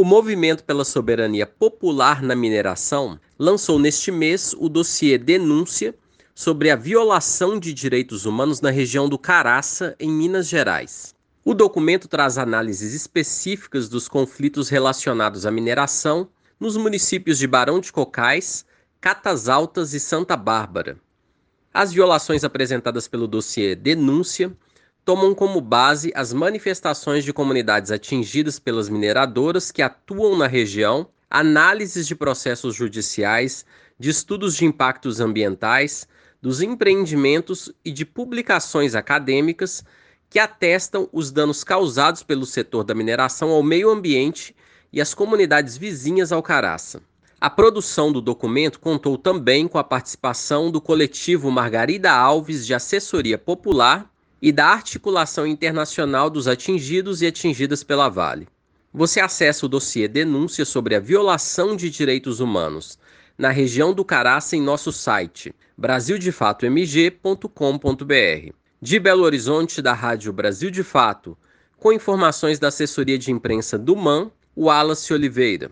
O Movimento pela Soberania Popular na Mineração lançou neste mês o dossiê Denúncia sobre a violação de direitos humanos na região do Caraça, em Minas Gerais. O documento traz análises específicas dos conflitos relacionados à mineração nos municípios de Barão de Cocais, Catas Altas e Santa Bárbara. As violações apresentadas pelo dossiê Denúncia tomam como base as manifestações de comunidades atingidas pelas mineradoras que atuam na região, análises de processos judiciais, de estudos de impactos ambientais, dos empreendimentos e de publicações acadêmicas que atestam os danos causados pelo setor da mineração ao meio ambiente e às comunidades vizinhas ao Caraça. A produção do documento contou também com a participação do coletivo Margarida Alves de Assessoria Popular e da Articulação Internacional dos Atingidos e Atingidas pela Vale. Você acessa o dossiê Denúncia sobre a violação de direitos humanos na região do Caraça em nosso site brasildefatomg.com.br. De Belo Horizonte, da Rádio Brasil de Fato, com informações da assessoria de imprensa do MAN, Wallace Oliveira.